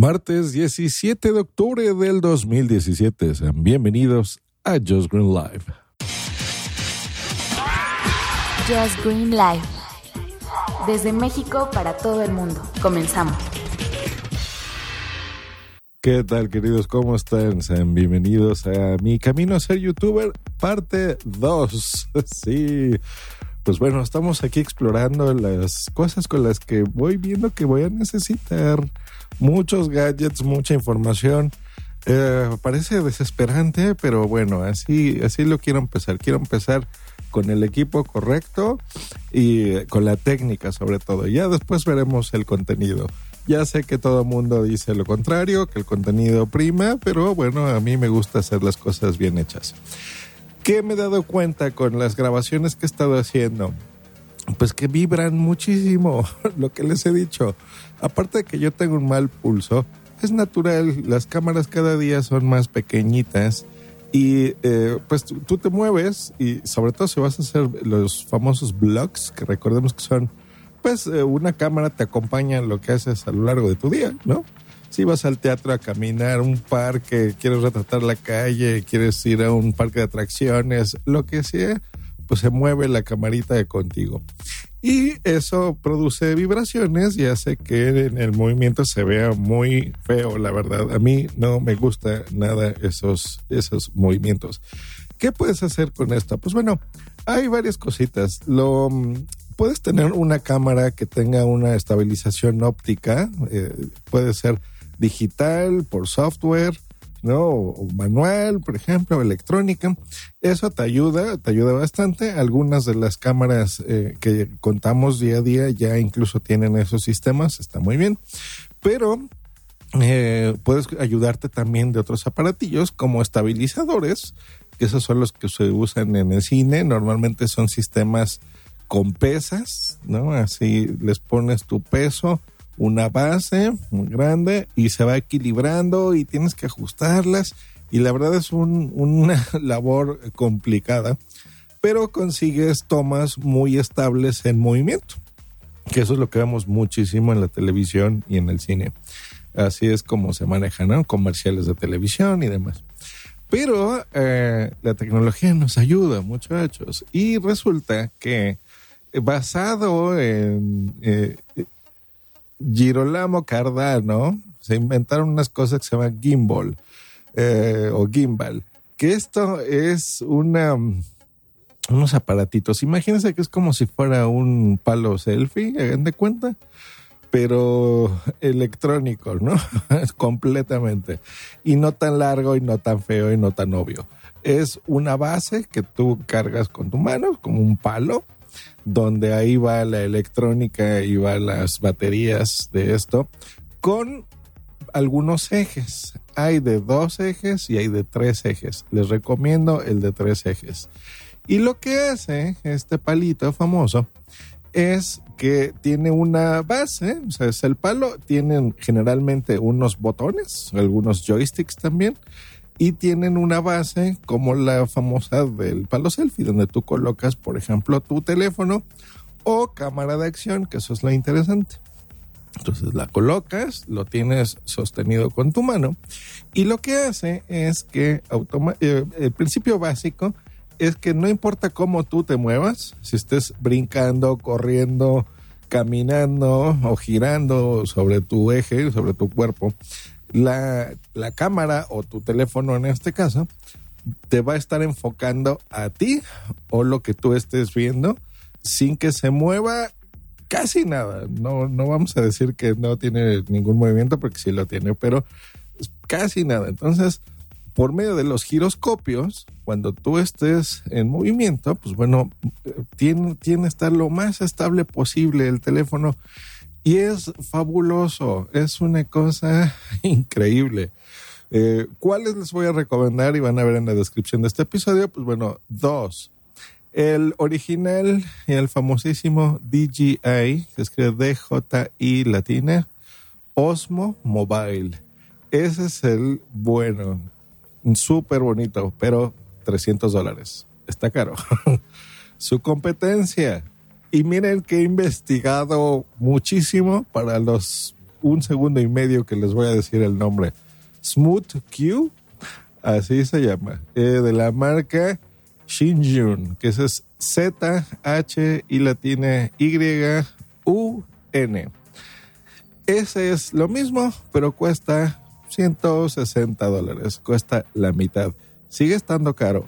Martes 17 de octubre del 2017. Sean bienvenidos a Just Green Live. Just Green Live. Desde México para todo el mundo. Comenzamos. ¿Qué tal, queridos? ¿Cómo están? Sean bienvenidos a mi camino a ser youtuber, parte 2. Sí. Pues bueno, estamos aquí explorando las cosas con las que voy viendo que voy a necesitar muchos gadgets, mucha información. Eh, parece desesperante, pero bueno, así, así lo quiero empezar. Quiero empezar con el equipo correcto y con la técnica sobre todo. Ya después veremos el contenido. Ya sé que todo el mundo dice lo contrario, que el contenido prima, pero bueno, a mí me gusta hacer las cosas bien hechas. ¿Qué me he dado cuenta con las grabaciones que he estado haciendo? Pues que vibran muchísimo, lo que les he dicho. Aparte de que yo tengo un mal pulso, es natural, las cámaras cada día son más pequeñitas y eh, pues tú, te mueves y sobre todo si vas a hacer los famosos vlogs, que recordemos que son, pues eh, una cámara te acompaña en lo que haces a lo largo de tu día, ¿no? Si vas al teatro a caminar, un parque, quieres retratar la calle, quieres ir a un parque de atracciones, lo que sea, pues se mueve la camarita de contigo. Y eso produce vibraciones y hace que en el movimiento se vea muy feo, la verdad. A mí no me gusta nada esos, esos movimientos. ¿Qué puedes hacer con esto? Pues bueno, hay varias cositas. Lo, puedes tener una cámara que tenga una estabilización óptica, eh, puede ser digital, por software, ¿no? O, manual, por ejemplo, electrónica. Eso te ayuda, te ayuda bastante. Algunas de las cámaras eh, que contamos día a día ya incluso tienen esos sistemas, está muy bien. Pero eh, puedes ayudarte también de otros aparatillos como estabilizadores, que esos son los que se usan en el cine. Normalmente son sistemas con pesas, ¿no? Así les pones tu peso una base muy grande y se va equilibrando y tienes que ajustarlas y la verdad es una labor complicada, pero consigues tomas muy estables en movimiento, que eso es lo que vemos muchísimo en la televisión y en el cine. Así es como se manejan comerciales de televisión y demás. Pero eh, la tecnología nos ayuda, muchachos, y resulta que basado en eh, Girolamo Cardano se inventaron unas cosas que se llaman gimbal eh, o gimbal, que esto es una unos aparatitos. Imagínense que es como si fuera un palo selfie, hagan de cuenta, pero electrónico, ¿no? Completamente. Y no tan largo y no tan feo y no tan obvio. Es una base que tú cargas con tu mano, como un palo, donde ahí va la electrónica y va las baterías de esto, con algunos ejes. Hay de dos ejes y hay de tres ejes. Les recomiendo el de tres ejes. Y lo que hace este palito famoso es que tiene una base, o sea, es el palo, tienen generalmente unos botones, algunos joysticks también, y tienen una base como la famosa del palo selfie, donde tú colocas, por ejemplo, tu teléfono o cámara de acción, que eso es lo interesante. Entonces la colocas, lo tienes sostenido con tu mano y lo que hace es que eh, el principio básico es que no importa cómo tú te muevas, si estés brincando, corriendo, caminando o girando sobre tu eje, sobre tu cuerpo, la, cámara o tu teléfono en este caso te va a estar enfocando a ti o lo que tú estés viendo sin que se mueva casi nada. No, no vamos a decir que no tiene ningún movimiento porque sí lo tiene, pero casi nada. Entonces, por medio de los giroscopios, cuando tú estés en movimiento, pues bueno, tiene, tiene que estar lo más estable posible el teléfono y es fabuloso, es una cosa increíble. Eh, ¿Cuáles les voy a recomendar y van a ver en la descripción de este episodio? Pues bueno, dos. El original y el famosísimo DJI, que escribe DJI latina, Osmo Mobile. Ese es el bueno, súper bonito, pero 300 dólares. Está caro. Su competencia, y miren que he investigado muchísimo para los un segundo y medio que les voy a decir el nombre. Smooth Q, así se llama, eh, de la marca Shinjun, que es Z, H y la tiene Y, U, N. Ese es lo mismo, pero cuesta 160 dólares, cuesta la mitad. Sigue estando caro,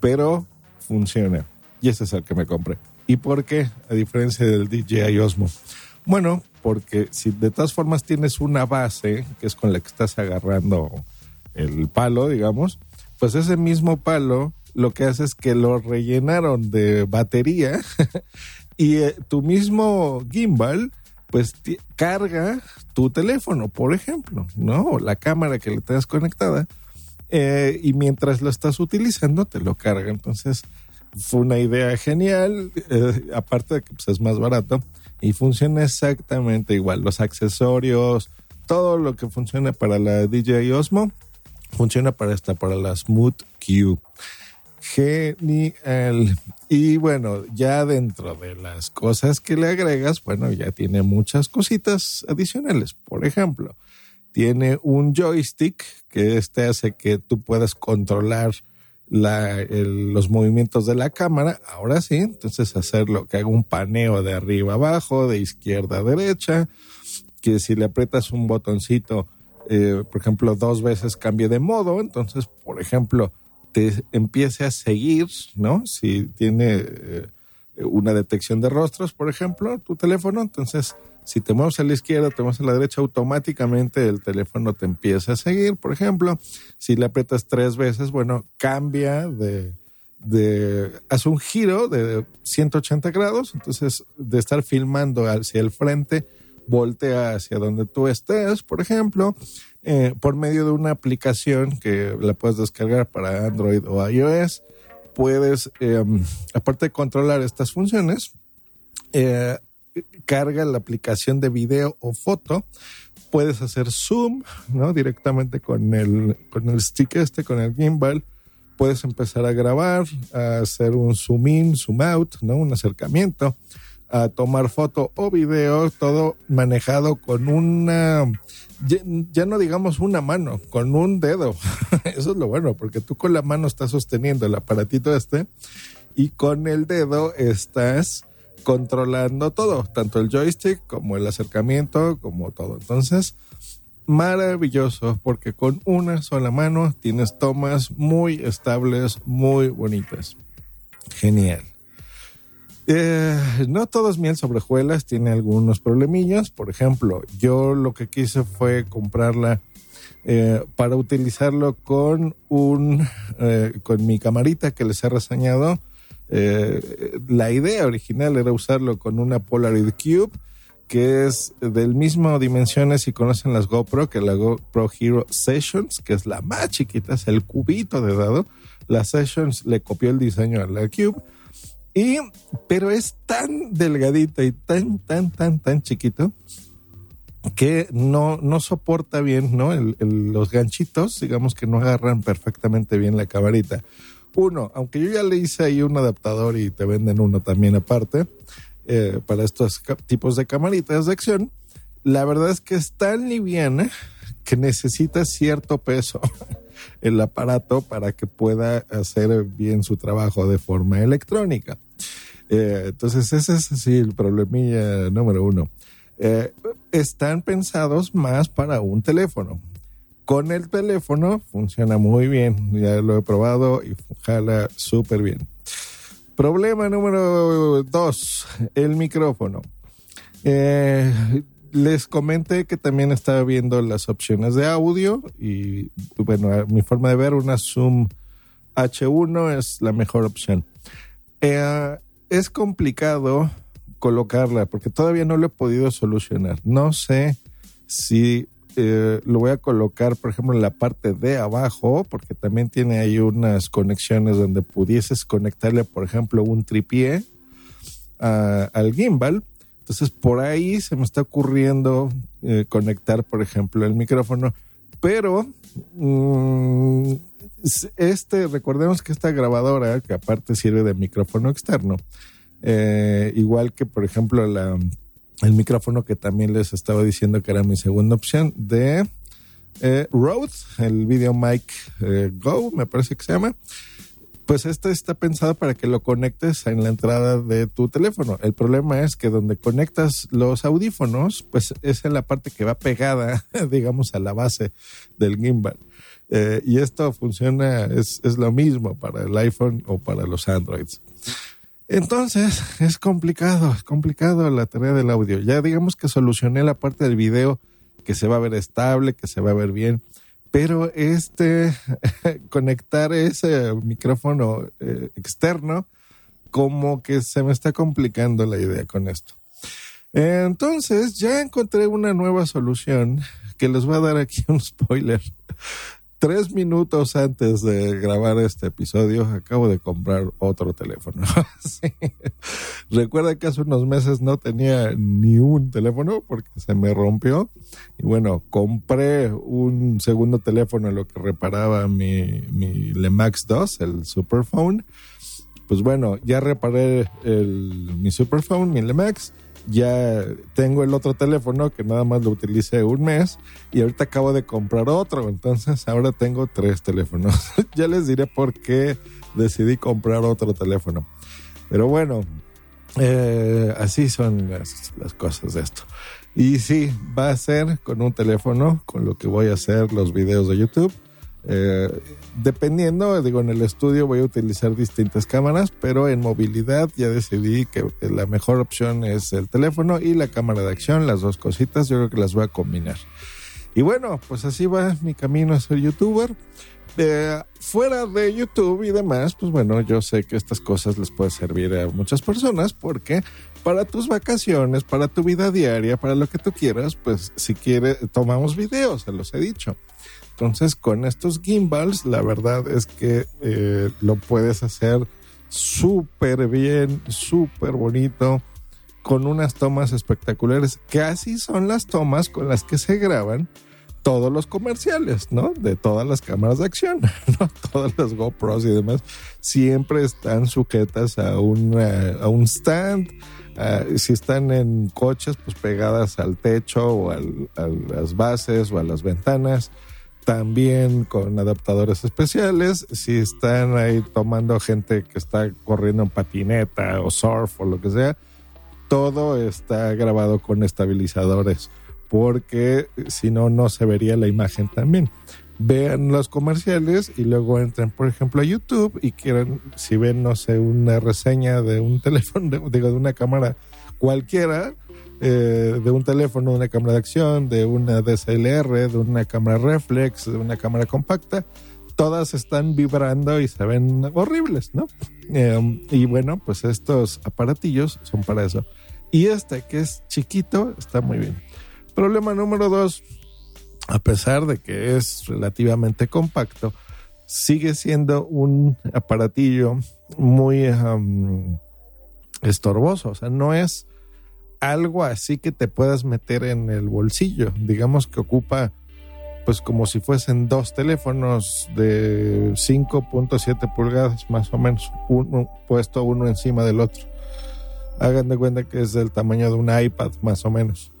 pero funciona. Y ese es el que me compré. ¿Y por qué? A diferencia del DJI Osmo. Bueno, porque si de todas formas tienes una base, que es con la que estás agarrando el palo, digamos, pues ese mismo palo lo que hace es que lo rellenaron de batería y eh, tu mismo gimbal pues carga tu teléfono, por ejemplo, ¿no? O la cámara que le tengas conectada. Eh, y mientras lo estás utilizando, te lo carga. Entonces, fue una idea genial, eh, aparte de que pues, es más barato y funciona exactamente igual. Los accesorios, todo lo que funciona para la DJI Osmo, funciona para esta, para la Smooth Q. Genial. Y bueno, ya dentro de las cosas que le agregas, bueno, ya tiene muchas cositas adicionales. Por ejemplo, tiene un joystick que este hace que tú puedas controlar los movimientos de la cámara, ahora sí, entonces hacerlo que haga un paneo de arriba abajo, de izquierda a derecha, que si le aprietas un botoncito, eh, por ejemplo, dos veces cambie de modo, entonces, por ejemplo, te empiece a seguir, ¿no? Si tiene eh, una detección de rostros, por ejemplo, tu teléfono, entonces si te mueves a la izquierda, te mueves a la derecha, automáticamente el teléfono te empieza a seguir. Por ejemplo, si le aprietas tres veces, bueno, cambia de, de, hace un giro de 180 grados, entonces de estar filmando hacia el frente, voltea hacia donde tú estés, por ejemplo, eh, por medio de una aplicación que la puedes descargar para Android o iOS. Puedes, em, aparte de controlar estas funciones, eh, carga la aplicación de video o foto, puedes hacer zoom, ¿no? Directamente con el, con el stick este, con el gimbal. Puedes empezar a grabar, a hacer un zoom in, zoom out, ¿no? Un acercamiento, a tomar foto o video, todo manejado con una, ya, ya no digamos una mano, con un dedo. Eso es lo bueno, porque tú con la mano estás sosteniendo el aparatito este y con el dedo estás controlando todo, tanto el joystick como el acercamiento, como todo. Entonces, maravilloso, porque con una sola mano tienes tomas muy estables, muy bonitas. Genial. Eh, no todo es miel sobre tiene algunos problemillas. Por ejemplo, yo lo que quise fue comprarla eh, para utilizarlo con un eh, con mi camarita que les he reseñado eh, la idea original era usarlo con una Polaroid Cube, que es del mismo dimensiones si conocen las GoPro, que la GoPro Hero Sessions, que es la más chiquita, es el cubito de dado. La Sessions le copió el diseño a la Cube. Y, pero es tan delgadita y tan, tan, tan, tan chiquito que no, no soporta bien, ¿no? los ganchitos, digamos que no agarran perfectamente bien la camarita. Uno, aunque yo ya le hice ahí un adaptador y te venden uno también aparte eh, para estos tipos de camaritas de acción, la verdad es que es tan liviana que necesita cierto peso el aparato para que pueda hacer bien su trabajo de forma electrónica. Eh, entonces ese es así el problemilla número uno. Eh, están pensados más para un teléfono con el teléfono funciona muy bien. Ya lo he probado y jala súper bien. Problema número dos, el micrófono. Eh, les comenté que también estaba viendo las opciones de audio y bueno, mi forma de ver una Zoom H1 es la mejor opción. Eh, es complicado colocarla porque todavía no lo he podido solucionar. No sé si eh, lo voy a colocar, por ejemplo, en la parte de abajo, porque también tiene ahí unas conexiones donde pudieses conectarle, por ejemplo, un tripié al gimbal. Entonces, por ahí se me está ocurriendo eh, conectar, por ejemplo, el micrófono. Pero, mm, este, recordemos que esta grabadora, que aparte sirve de micrófono externo, eh, igual que, por ejemplo, la el micrófono que también les estaba diciendo que era mi segunda opción de eh, Rode, el Video Mic eh, Go, me parece que se llama. Pues este está pensado para que lo conectes en la entrada de tu teléfono. El problema es que donde conectas los audífonos, pues es en la parte que va pegada, digamos, a la base del gimbal. Eh, y esto funciona, es, es lo mismo para el iPhone o para los Androids. Entonces, es complicado, es complicado la tarea del audio. Ya digamos que solucioné la parte del video que se va a ver estable, que se va a ver bien, pero este conectar ese micrófono eh, externo como que se me está complicando la idea con esto. Entonces, ya encontré una nueva solución que les voy a dar aquí un spoiler tres minutos antes de grabar este episodio, acabo de comprar otro teléfono. Recuerda que hace unos meses no tenía ni un teléfono porque se me rompió. Y bueno, compré un segundo teléfono en lo que reparaba mi, mi Lemax 2, el Superphone. Pues bueno, ya reparé mi Superphone, mi Lemax ya tengo el otro teléfono que nada más lo utilicé un mes y ahorita acabo de comprar otro, entonces ahora tengo tres teléfonos. ya les diré por qué decidí comprar otro teléfono. Pero bueno, eh, así son las, las, cosas de esto. Y sí, va a ser con un teléfono con lo que voy a hacer los videos de YouTube. Eh, dependiendo, digo, en el estudio voy a utilizar distintas cámaras, pero en movilidad ya decidí que la mejor opción es el teléfono y la cámara de acción, las dos cositas, yo creo que las voy a combinar. Y bueno, pues así va mi camino a ser youtuber. fuera de YouTube y demás, pues bueno, yo sé que estas cosas les pueden servir a muchas personas porque para tus vacaciones, para tu vida diaria, para lo que tú quieras, pues si quieres, tomamos videos, se los he dicho. Entonces, con estos gimbals, la verdad es que eh, lo puedes hacer súper bien, súper bonito, con unas tomas espectaculares, así son las tomas con las que se graban todos los comerciales, ¿no? De todas las cámaras de acción, ¿no? Todas las GoPros y demás, siempre están sujetas a, a un stand. si están en coches, pues pegadas al techo o a las bases o a las ventanas también con adaptadores especiales. Si están ahí tomando gente que está corriendo en patineta o surf o lo que sea, todo está grabado con estabilizadores porque si no, no se vería la imagen también. Vean los comerciales y luego entren, por ejemplo, a YouTube y quieran, si ven, no sé, una reseña de un teléfono, digo, de una cámara cualquiera, eh, de un teléfono, de una cámara de acción, de una DSLR, de una cámara reflex, de una cámara compacta, todas están vibrando y se ven horribles, ¿no? Em, y bueno, pues estos aparatillos son para eso. Y este que es chiquito está muy bien. Problema número dos, a pesar de que es relativamente compacto, sigue siendo un aparatillo muy estorboso. O sea, no es algo así que te puedas meter en el bolsillo. Digamos que ocupa pues como si fuesen dos teléfonos de 5.7 pulgadas más o menos, uno puesto uno encima del otro. Hagan de cuenta que es del tamaño de un iPad más o menos.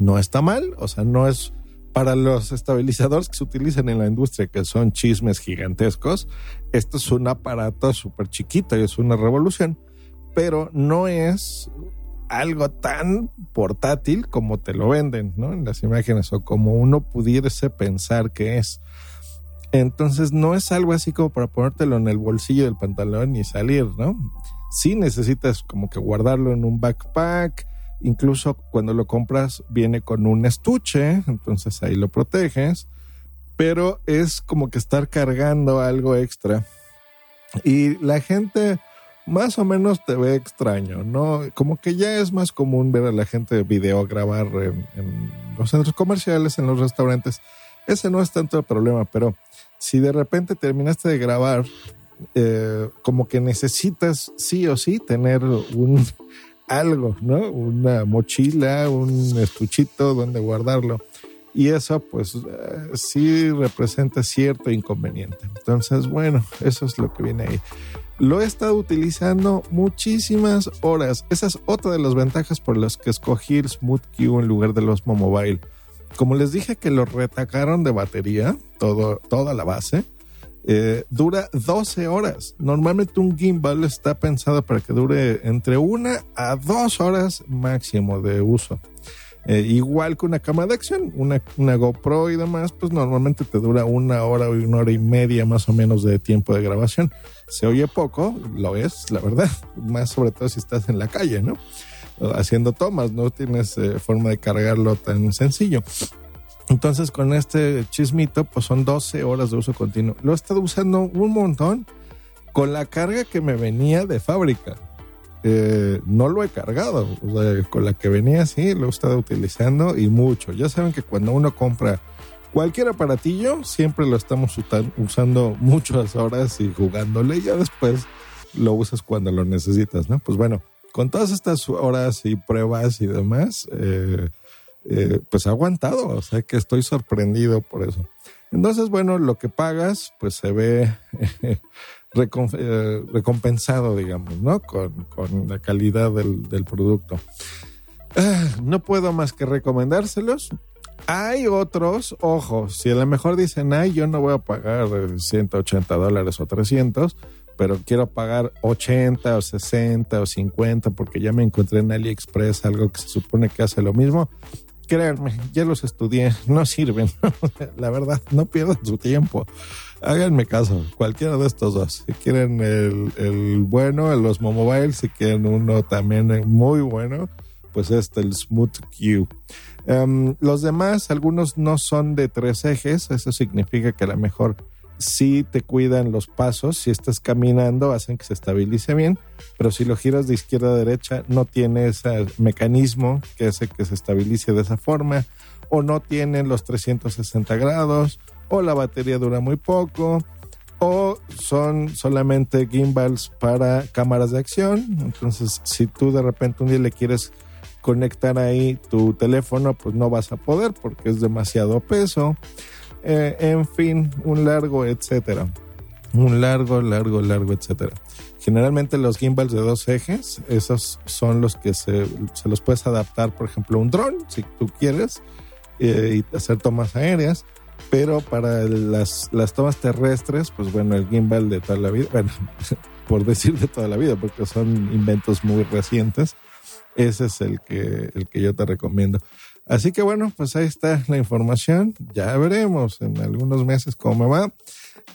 No está mal, o sea, no es para los estabilizadores que se utilizan en la industria, que son chismes gigantescos, esto es un aparato súper chiquito y es una revolución, pero no es algo tan portátil como te lo venden, ¿no? En las imágenes o como uno pudiese pensar que es. Entonces no es algo así como para ponértelo en el bolsillo del pantalón y salir, ¿no? Sí necesitas como que guardarlo en un backpack, incluso cuando lo compras viene con un estuche, entonces ahí lo proteges, pero es como que estar cargando algo extra. Y la gente más o menos te ve extraño, ¿no? Como que ya es más común ver a la gente video grabar en, los centros comerciales, en los restaurantes. Ese no es tanto el problema, pero si de repente terminaste de grabar, eh, como que necesitas sí o sí tener un algo, ¿no? Una mochila, un estuchito donde guardarlo. Y eso pues eh, sí representa cierto inconveniente. Entonces, bueno, eso es lo que viene ahí. Lo he estado utilizando muchísimas horas. Esa es otra de las ventajas por las que escogí el Smooth Q en lugar del Osmo Mobile. Como les dije que lo retacaron de batería, toda la base, eh, dura 12 horas. Normalmente un gimbal está pensado para que dure entre una a dos horas máximo de uso. Eh, igual que una cámara de acción, una, una, GoPro y demás, pues normalmente te dura una hora o una hora y media más o menos de tiempo de grabación. Se oye poco, lo es, la verdad, más sobre todo si estás en la calle, ¿no? Haciendo tomas, no tienes eh, forma de cargarlo tan sencillo. Entonces con este chismito, pues son 12 horas de uso continuo. Lo he estado usando un montón con la carga que me venía de fábrica. Eh, no lo he cargado. O sea, con la que venía así, lo he estado utilizando y mucho. Ya saben que cuando uno compra cualquier aparatillo, siempre lo estamos usando muchas horas y jugándole. Ya después lo usas cuando lo necesitas, ¿no? Pues bueno, con todas estas horas y pruebas y demás, eh, eh, pues ha aguantado. O sea que estoy sorprendido por eso. Entonces, bueno, lo que pagas, pues se ve eh, recompensado, digamos, ¿no? Con, la calidad del, producto. Ah, no puedo más que recomendárselos. Hay otros, ojo, si a lo mejor dicen, ay, yo no voy a pagar 180 dólares o 300, pero quiero pagar 80 o 60 o 50 porque ya me encontré en AliExpress algo que se supone que hace lo mismo. Créanme, ya los estudié, no sirven. la verdad, no pierdan su tiempo háganme caso, cualquiera de estos dos. Si quieren el, el bueno, el Osmo Mobile, si quieren uno también muy bueno, pues este, el Smooth Q. Em, los demás, algunos no son de tres ejes, eso significa que a lo mejor sí te cuidan los pasos, si estás caminando hacen que se estabilice bien, pero si lo giras de izquierda a derecha no tiene ese mecanismo que hace que se estabilice de esa forma, o no tienen los 360 grados, o la batería dura muy poco, o son solamente gimbals para cámaras de acción. Entonces, si tú de repente un día le quieres conectar ahí tu teléfono, pues no vas a poder porque es demasiado peso. Eh, en fin, un largo, etcétera. Un largo, largo, largo, etcétera. Generalmente los gimbals de dos ejes, esos son los que se, se los puedes adaptar, por ejemplo, a un dron, si tú quieres, eh, y hacer tomas aéreas pero para las, las tomas terrestres, pues bueno, el gimbal de toda la vida, bueno, por decir de toda la vida, porque son inventos muy recientes, ese es el que, el que yo te recomiendo. Así que bueno, pues ahí está la información. Ya veremos en algunos meses cómo va.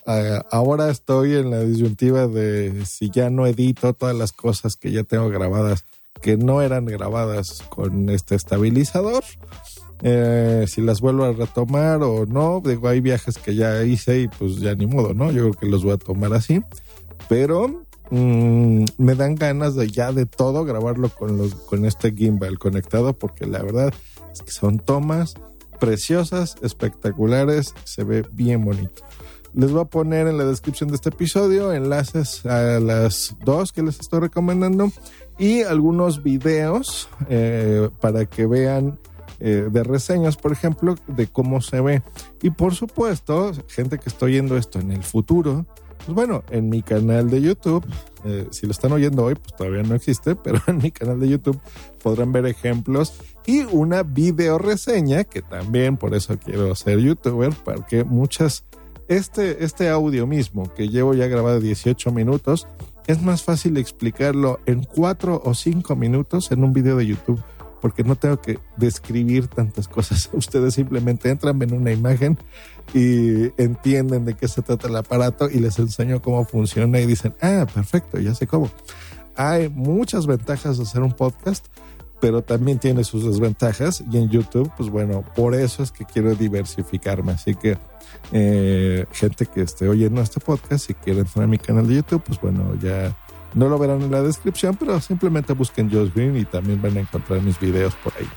Ah, ahora estoy en la disyuntiva de si ya no edito todas las cosas que ya tengo grabadas que no eran grabadas con este estabilizador eh, si las vuelvo a retomar o no. Digo, hay viajes que ya hice y pues ya ni modo, ¿no? Yo creo que los voy a tomar así. Pero mm, me dan ganas de ya de todo grabarlo con, con este gimbal conectado porque la verdad es que son tomas preciosas, espectaculares, se ve bien bonito. Les voy a poner en la descripción de este episodio enlaces a las dos que les estoy recomendando y algunos videos eh, para que vean eh, de reseñas, por ejemplo, de cómo se ve. Y por supuesto, gente que está oyendo esto en el futuro, pues bueno, en mi canal de YouTube, eh, si lo están oyendo hoy, pues todavía no existe, pero en mi canal de YouTube podrán ver ejemplos y una video reseña, que también por eso quiero ser youtuber, porque muchas, este, este audio mismo que llevo ya grabado 18 minutos, es más fácil explicarlo en 4 o 5 minutos en un video de YouTube porque no tengo que describir tantas cosas. Ustedes simplemente entran, ven una imagen y entienden de qué se trata el aparato y les enseño cómo funciona y dicen, ah, perfecto, ya sé cómo. Hay muchas ventajas de hacer un podcast, pero también tiene sus desventajas y en YouTube, pues bueno, por eso es que quiero diversificarme. Así que eh, gente que esté oyendo este podcast, si quieren entrar a mi canal de YouTube, pues bueno, ya no lo verán en la descripción, pero simplemente busquen Josh Green y también van a encontrar mis videos por ahí.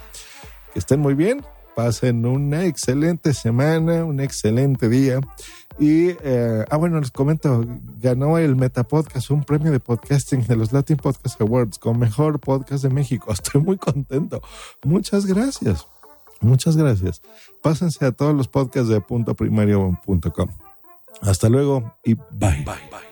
Que estén muy bien, pasen una excelente semana, un excelente día. Y, eh, ah, bueno, les comento, ganó el Meta Podcast, un premio de podcasting de los Latin Podcast Awards con mejor podcast de México. Estoy muy contento. Muchas gracias. Muchas gracias. Pásense a todos los podcasts de puntoprimario.com. Hasta luego y bye. Bye, bye.